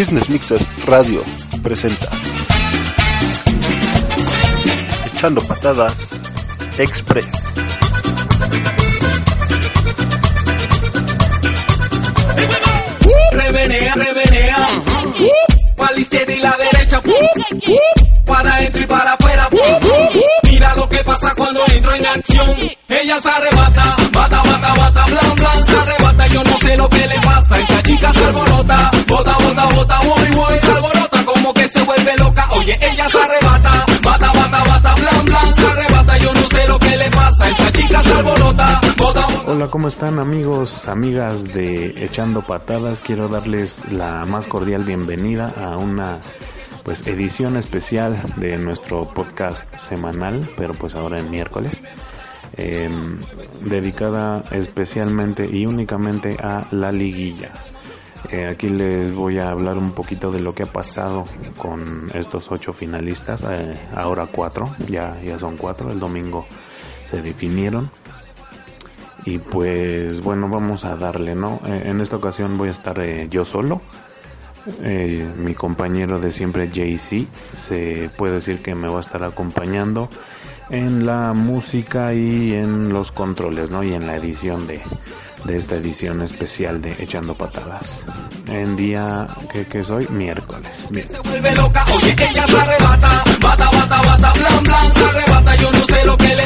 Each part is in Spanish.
Business Mixers Radio presenta Echando Patadas Express. Remenea, remenea. Para la izquierda y la derecha. Para adentro y para afuera. Mira lo que pasa cuando entro en acción. Ella se arrebata, bata, bata, bata, blan, blan, se arrebata. Yo no sé lo que le pasa. Esa chica se alborota, como. Hola, ¿cómo están amigos, amigas de Echando Patadas? Quiero darles la más cordial bienvenida a una pues edición especial de nuestro podcast semanal, pero pues ahora en miércoles, eh, dedicada especialmente y únicamente a la liguilla. Eh, aquí les voy a hablar un poquito de lo que ha pasado con estos ocho finalistas, eh, ahora cuatro, ya, ya son cuatro, el domingo se definieron. Y pues bueno, vamos a darle, ¿no? Eh, en esta ocasión voy a estar yo solo. Mi compañero de siempre JC se puede decir que me va a estar acompañando en la música y en los controles, ¿no? Y en la edición de, de esta edición especial de Echando Patadas. En día que, que soy miércoles. Bien. se vuelve loca. Oye, ella se arrebata, bata, bata, bata, blan, blan, se arrebata. Yo no sé lo que le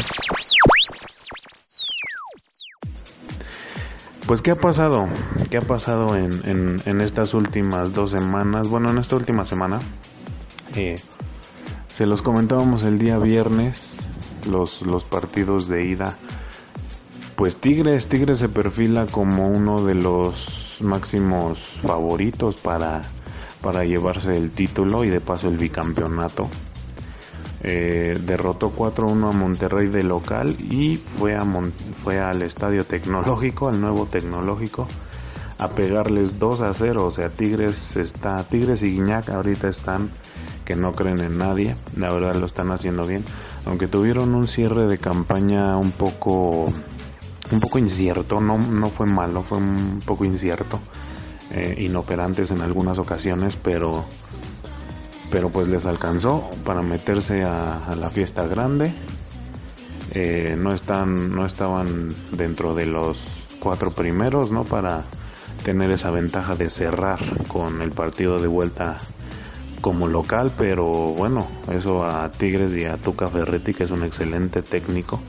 Pues ¿qué ha pasado? ¿Qué ha pasado en, en, en estas últimas dos semanas? Bueno, en esta última semana. eh, se los comentábamos el día viernes, los, los partidos de ida. Pues Tigres, Tigres se perfila como uno de los máximos favoritos para, para llevarse el título y de paso el bicampeonato. Eh, derrotó 4-1 a Monterrey de local y fue, a fue al estadio tecnológico, al nuevo tecnológico, a pegarles 2 a 0. O sea, Tigres está, Tigres y Guiñac ahorita están que no creen en nadie, la verdad lo están haciendo bien, aunque tuvieron un cierre de campaña un poco, un poco incierto, no, no fue malo, fue un poco incierto, eh, inoperantes en algunas ocasiones, pero pero pues les alcanzó para meterse a, la fiesta grande. Eh, no están, no estaban dentro de los cuatro primeros, ¿no? Para tener esa ventaja de cerrar con el partido de vuelta como local, pero bueno, eso a Tigres y a Tuca Ferretti, que es un excelente técnico,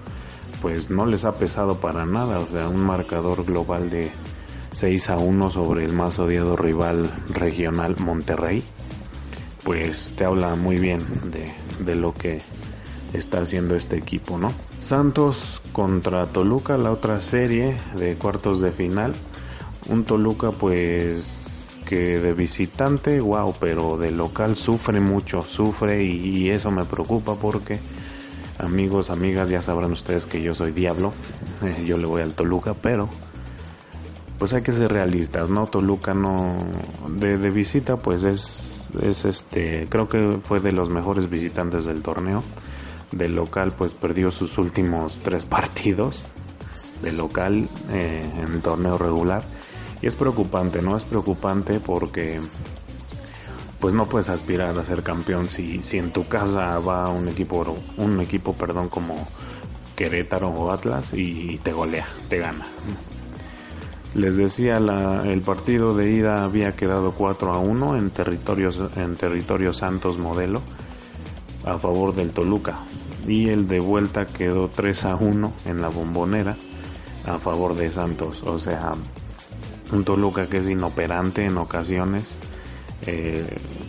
pues no les ha pesado para nada, o sea, un marcador global de 6 a 1 sobre el más odiado rival regional Monterrey pues te habla muy bien de, de lo que está haciendo este equipo, ¿no? Santos contra Toluca, la otra serie de cuartos de final. Un Toluca pues que de visitante, wow, pero de local sufre mucho, sufre y, eso me preocupa porque amigos, amigas, ya sabrán ustedes que yo soy diablo, eh, yo le voy al Toluca, pero pues hay que ser realistas, ¿no? Toluca no de, de visita pues es es este creo que fue de los mejores visitantes del torneo. De local pues perdió sus últimos tres partidos de local eh, en el torneo regular es preocupante, ¿no? Es preocupante porque pues no puedes aspirar a ser campeón si, si en tu casa va un equipo un equipo perdón como Querétaro o Atlas y te golea, te gana. Les decía, el partido de ida había quedado 4 a 1 en territorios en territorio Santos modelo a favor del Toluca y el de vuelta quedó 3 a 1 en la bombonera a favor de Santos. O sea, un Toluca que es inoperante en ocasiones. Eh,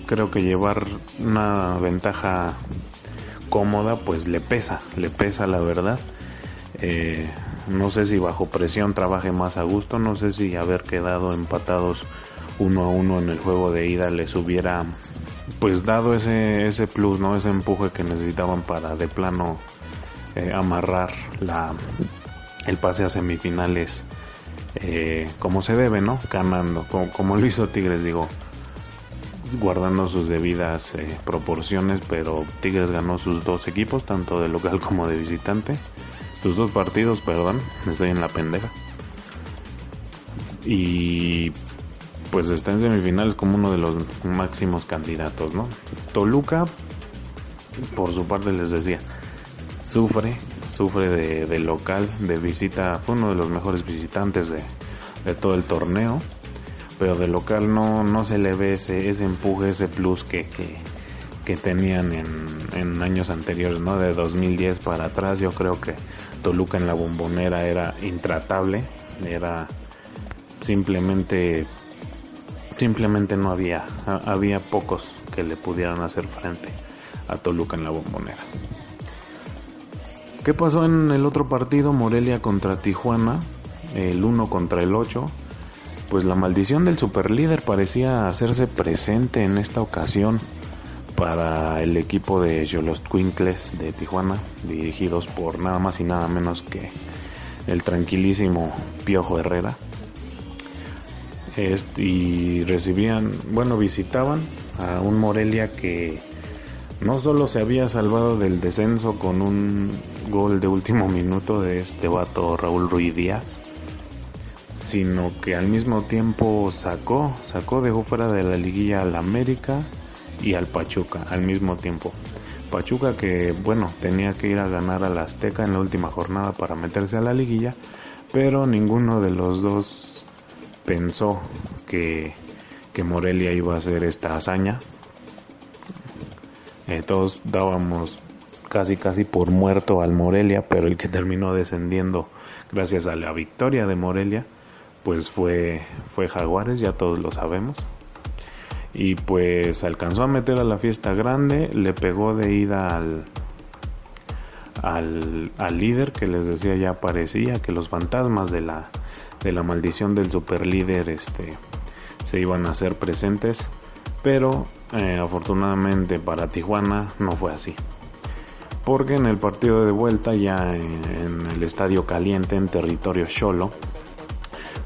creo que llevar una ventaja cómoda pues le pesa, le pesa la verdad. Eh, no sé si bajo presión trabaje más a gusto, no sé si haber quedado empatados uno a uno en el juego de ida les hubiera pues dado ese, ese plus, ¿no? Ese empuje que necesitaban para de plano eh, amarrar la, el pase a semifinales eh, como se debe, ¿no? Ganando, como, lo hizo Tigres, digo, guardando sus debidas eh, proporciones, pero Tigres ganó sus dos equipos, tanto de local como de visitante. Sus dos partidos, perdón, estoy en la pendeja. Y pues está en semifinales como uno de los máximos candidatos, ¿no? Toluca, por su parte les decía, sufre, sufre de, local, de visita, fue uno de los mejores visitantes de, todo el torneo, pero de local no, no se le ve ese, ese empuje, ese plus que, que, tenían en, en años anteriores, ¿no? De 2010 para atrás, yo creo que Toluca en la bombonera era intratable, era simplemente simplemente no había había pocos que le pudieran hacer frente a Toluca en la bombonera. ¿Qué pasó en el otro partido? Morelia contra Tijuana, el 1 contra el 8. Pues la maldición del superlíder parecía hacerse presente en esta ocasión para el equipo de Yolos Twinkles de Tijuana, dirigidos por nada más y nada menos que el tranquilísimo Piojo Herrera. y recibían, bueno, visitaban a un Morelia que no solo se había salvado del descenso con un gol de último minuto de este vato Raúl Ruiz Díaz, sino que al mismo tiempo sacó, sacó, dejó fuera de la liguilla al América y al Pachuca al mismo tiempo. Pachuca que, bueno, tenía que ir a ganar al Azteca en la última jornada para meterse a la liguilla, pero ninguno de los dos pensó que, que Morelia iba a hacer esta hazaña eh, todos dábamos casi casi por muerto al Morelia, pero el que terminó descendiendo gracias a la victoria de Morelia, pues fue, fue Jaguares, ya todos lo sabemos. Y pues alcanzó a meter a la fiesta grande, le pegó de ida al, al, al líder que les decía ya aparecía, que los fantasmas de la, de la maldición del superlíder este, se iban a hacer presentes, pero eh, afortunadamente para Tijuana no fue así. Porque en el partido de vuelta, ya en, el estadio caliente, en territorio Cholo,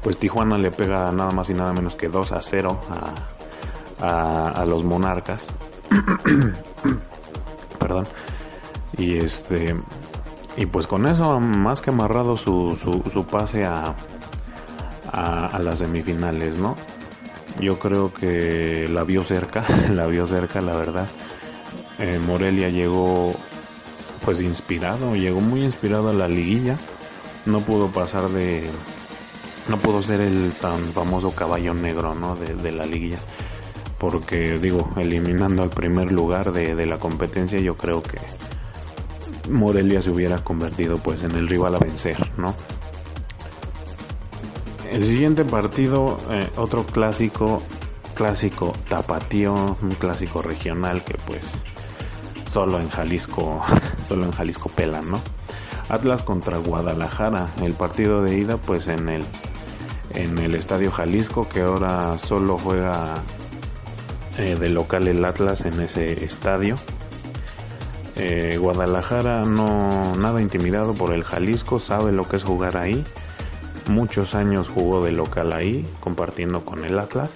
pues Tijuana le pega nada más y nada menos que 2 a 0 a, a, los monarcas. Perdón. Y este. Y pues con eso, más que amarrado su, su, su pase a, a, a las semifinales, ¿no? Yo creo que la vio cerca, la vio cerca, la verdad. Eh, Morelia llegó pues inspirado, llegó muy inspirado a la liguilla. No pudo pasar de... No pudo ser el tan famoso caballo negro, ¿no? De, la liguilla. Porque digo, eliminando al primer lugar de, de la competencia, yo creo que Morelia se hubiera convertido pues en el rival a vencer, ¿no? El siguiente partido, eh, otro clásico, clásico tapatío, un clásico regional que pues solo en Jalisco, solo en Jalisco pelan, ¿no? Atlas contra Guadalajara, el partido de ida pues en el en el Estadio Jalisco que ahora solo juega eh, de local el Atlas en ese estadio. Eh, Guadalajara no nada intimidado por el Jalisco, sabe lo que es jugar ahí muchos años jugó de local ahí, compartiendo con el Atlas.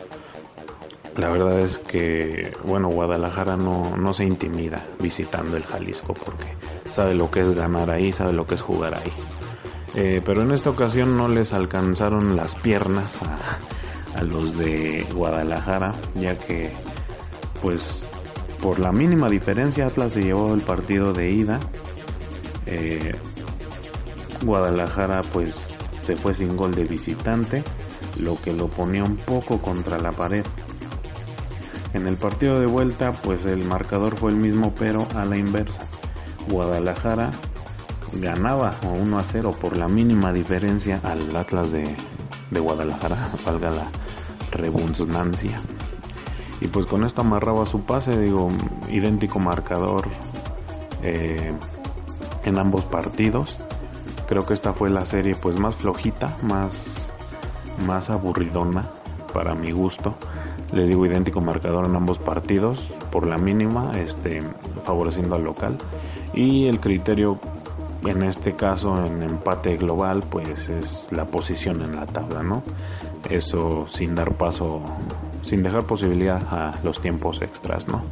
La verdad es que, bueno, Guadalajara no, no se intimida visitando el Jalisco porque sabe lo que es ganar ahí, sabe lo que es jugar ahí. Eh, pero en esta ocasión no les alcanzaron las piernas a, a los de Guadalajara, ya que, pues, por la mínima diferencia Atlas se llevó el partido de ida. Eh, Guadalajara, pues, se fue sin gol de visitante, lo que lo ponía un poco contra la pared. En el partido de vuelta, pues el marcador fue el mismo, pero a la inversa. Guadalajara ganaba 1 a 0 por la mínima diferencia al Atlas de, Guadalajara, valga la redundancia. Y pues con esto amarraba su pase, digo, idéntico marcador eh, en ambos partidos. Creo que esta fue la serie pues más flojita, más, más aburridona para mi gusto. Les digo idéntico marcador en ambos partidos, por la mínima, este, favoreciendo al local. Y el criterio en este caso en empate global pues es la posición en la tabla, ¿no? Eso sin dar paso, sin dejar posibilidad a los tiempos extras, ¿no?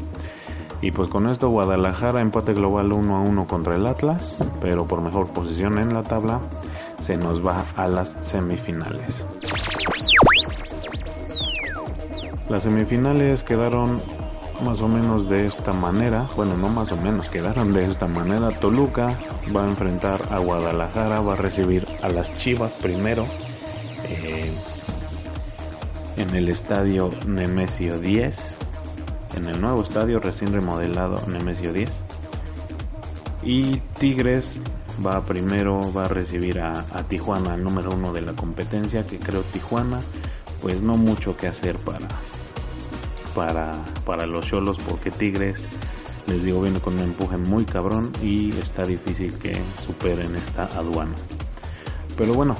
Y pues con esto Guadalajara empate global 1 a 1 contra el Atlas, pero por mejor posición en la tabla se nos va a las semifinales. Las semifinales quedaron más o menos de esta manera, bueno, no más o menos, quedaron de esta manera. Toluca va a enfrentar a Guadalajara, va a recibir a las Chivas primero eh, en el estadio Nemesio 10, en el nuevo estadio recién remodelado Nemesio 10. Y Tigres va primero, va a recibir a, Tijuana, el número uno de la competencia, que creo Tijuana, pues no mucho que hacer para, para, para los cholos porque Tigres, les digo, viene con un empuje muy cabrón y está difícil que superen esta aduana. Pero bueno,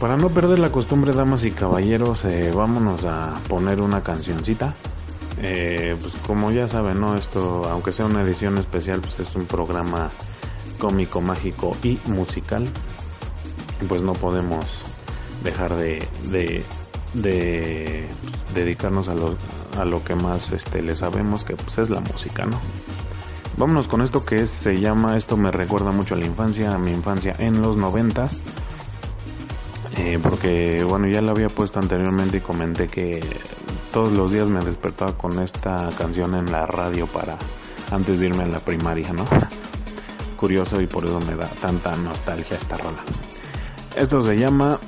para no perder la costumbre, damas y caballeros, eh, vámonos a poner una cancioncita. Eh, pues como ya saben, ¿no? Esto, aunque sea una edición especial, pues es un programa cómico, mágico y musical. Pues no podemos dejar de, pues, dedicarnos a lo, a lo que más este, le sabemos, que pues es la música, ¿no? Vámonos con esto que se llama, esto me recuerda mucho a la infancia, a mi infancia en los noventas. Eh, porque bueno, ya lo había puesto anteriormente y comenté que todos los días me despertaba con esta canción en la radio para antes de irme a la primaria, ¿no? Curioso y por eso me da tanta nostalgia esta rola. Esto se llama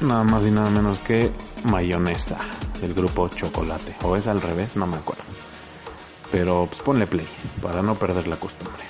nada más y nada menos que Mayonesa del grupo Chocolate. O es al revés, no me acuerdo. Pero pues ponle play para no perder la costumbre.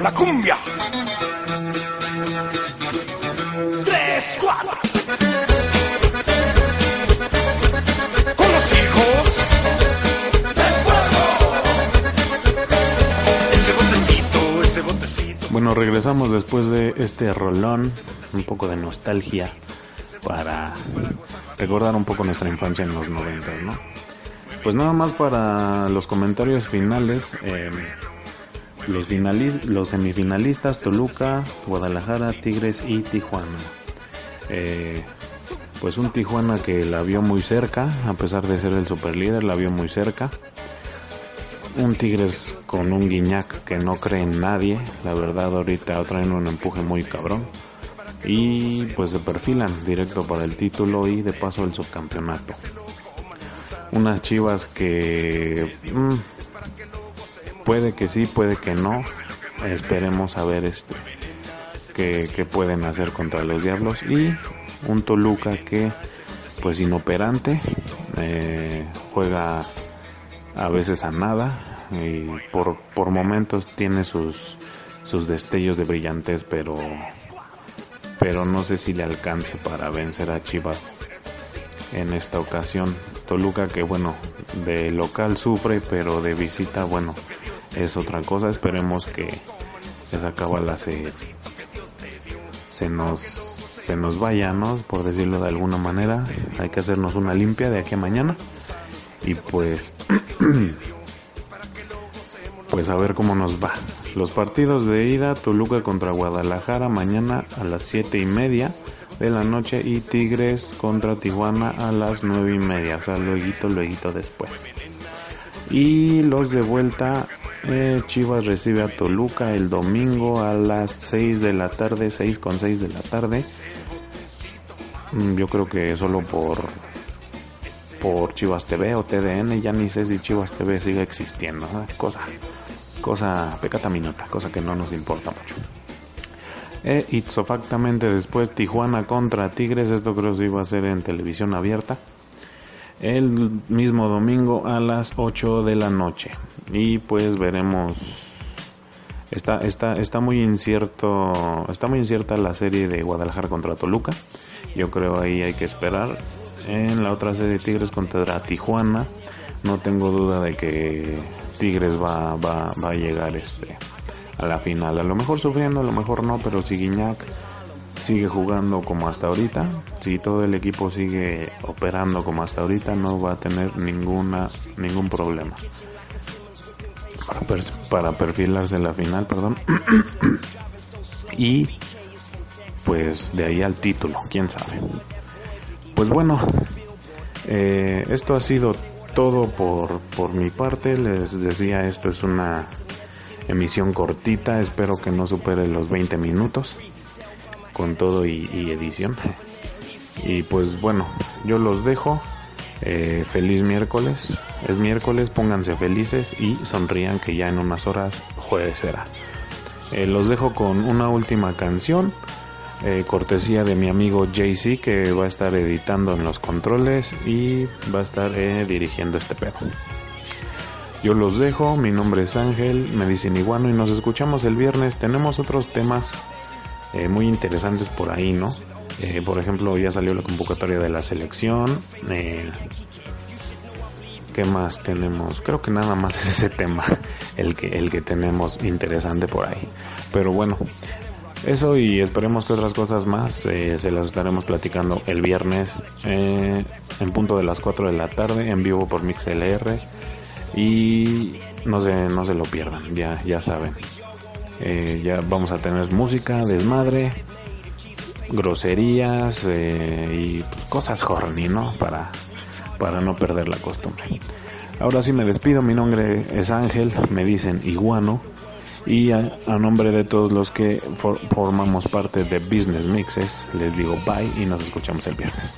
La cumbia. Tres, cuatro. Con los hijos del pueblo. Ese botecito, ese botecito. Bueno, regresamos después de este rolón, un poco de nostalgia para recordar un poco nuestra infancia en los 90, ¿no? Pues nada más para los comentarios finales, eh, los, los semifinalistas Toluca, Guadalajara, Tigres y Tijuana. Eh, pues un Tijuana que la vio muy cerca, a pesar de ser el superlíder, la vio muy cerca. Un Tigres con un Guiñac que no cree en nadie, la verdad ahorita traen un empuje muy cabrón. Y pues se perfilan directo para el título y de paso el subcampeonato. Unas chivas que mm, puede que sí, puede que no. Esperemos a ver este qué pueden hacer contra los diablos. Y un Toluca que pues inoperante, eh, juega a veces a nada y por, por momentos tiene sus, sus destellos de brillantez, pero, pero no sé si le alcance para vencer a Chivas en esta ocasión. Toluca que bueno, de local sufre, pero de visita, bueno, es otra cosa. Esperemos que esa cábala se, se nos se nos vaya, ¿no? Por decirlo de alguna manera. Hay que hacernos una limpia de aquí a mañana. Y pues pues a ver cómo nos va. Los partidos de ida, Toluca contra Guadalajara mañana a las siete y media de la noche y Tigres contra Tijuana a las nueve y media, o sea, luego, luego después. Y los de vuelta, eh, Chivas recibe a Toluca el domingo a las 6 de la tarde, 6 con 6 de la tarde. Mm, Yo creo que solo por por Chivas TV o TDN, ya ni sé si Chivas TV sigue existiendo, cosa cosa pecata minota, cosa que no nos importa mucho. E ipsofactamente después Tijuana contra Tigres, esto creo que iba a ser en televisión abierta. El mismo domingo a las 8 de la noche. Y pues veremos. Está, está, está muy incierto, está muy incierta la serie de Guadalajara contra Toluca. Yo creo ahí hay que esperar. En la otra serie Tigres contra Tijuana, no tengo duda de que Tigres va, va, va a llegar este a la final. A lo mejor sufriendo, a lo mejor no, pero si Guiñac sigue jugando como hasta ahorita, si todo el equipo sigue operando como hasta ahorita, no va a tener ninguna ningún problema para, per- para perfilarse la final, perdón. y pues de ahí al título, quién sabe. Pues bueno, eh, esto ha sido todo por, por mi parte. Les decía, esto es una emisión cortita. Espero que no supere los 20 minutos con todo y, edición. Y pues bueno, yo los dejo. Eh, feliz miércoles. Es miércoles, pónganse felices y sonrían que ya en unas horas jueves será. Eh, los dejo con una última canción. eh, cortesía de mi amigo JC que va a estar editando en los controles y va a estar dirigiendo este pedo. Yo los dejo, mi nombre es Ángel, me dicen iguano y nos escuchamos el viernes. Tenemos otros temas eh, muy interesantes por ahí, ¿no? Eh, por ejemplo, ya salió la convocatoria de la selección. Eh, ¿Qué más tenemos? Creo que nada más es ese tema el que, el que tenemos interesante por ahí. Pero bueno, eso y esperemos que otras cosas más eh, se las estaremos platicando el viernes eh, en punto de las 4 de la tarde en vivo por MixLR y no se, no se lo pierdan, ya, ya saben. Eh, ya vamos a tener música, desmadre, groserías eh, y cosas horny, ¿no? Para, para no perder la costumbre. Ahora sí me despido, mi nombre es Ángel, me dicen iguano y a, a nombre de todos los que for- formamos parte de Business Mixes, les digo bye y nos escuchamos el viernes.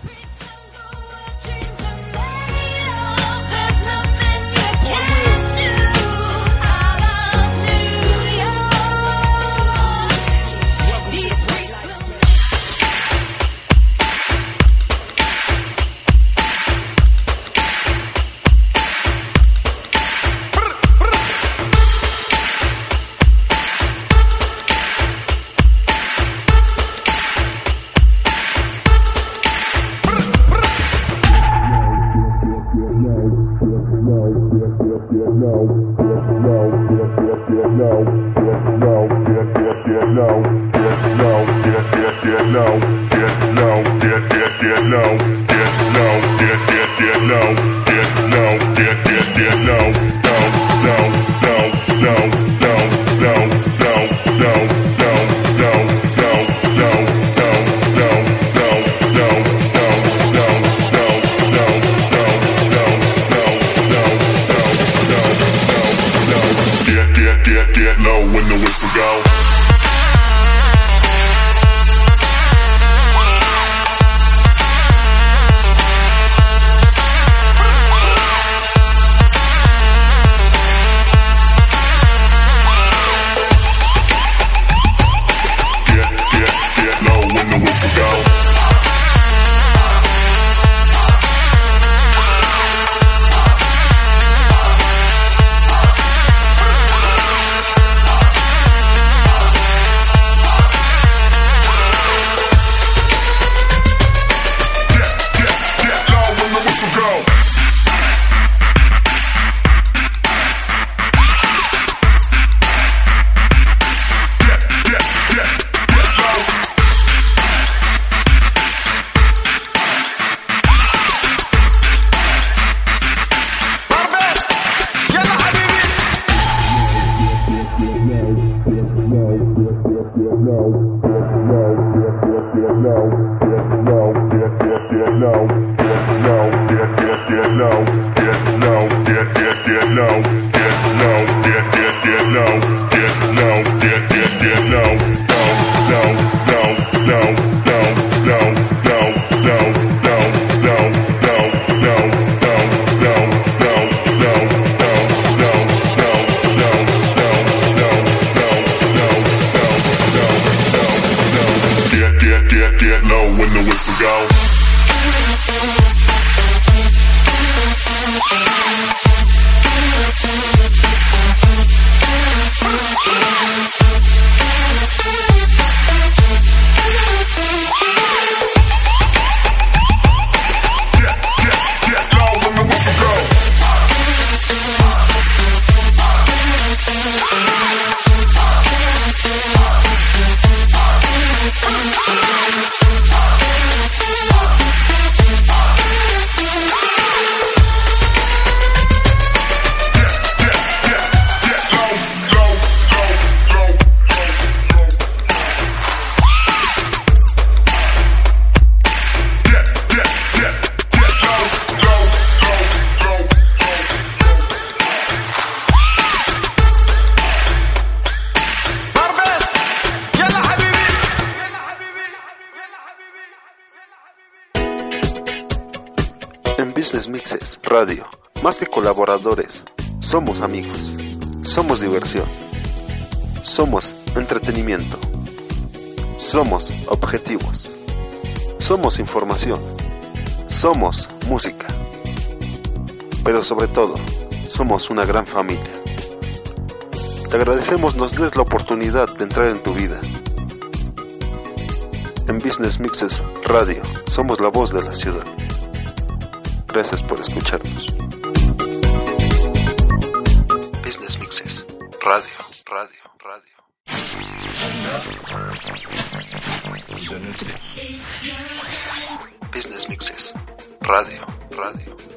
low, get low, get get get low, get low, get get get low, get low, get get get low. low, get get get low, get low, get get get low, get low, get get get low, get low, get get get low, low, low, low. Colaboradores, somos amigos. Somos diversión. Somos entretenimiento. Somos objetivos. Somos información. Somos música. Pero sobre todo, somos una gran familia. Te agradecemos nos des la oportunidad de entrar en tu vida. En Business Mixes Radio, somos la voz de la ciudad. Gracias por escucharnos. Radio, radio, radio. Business Mixes. Radio, radio.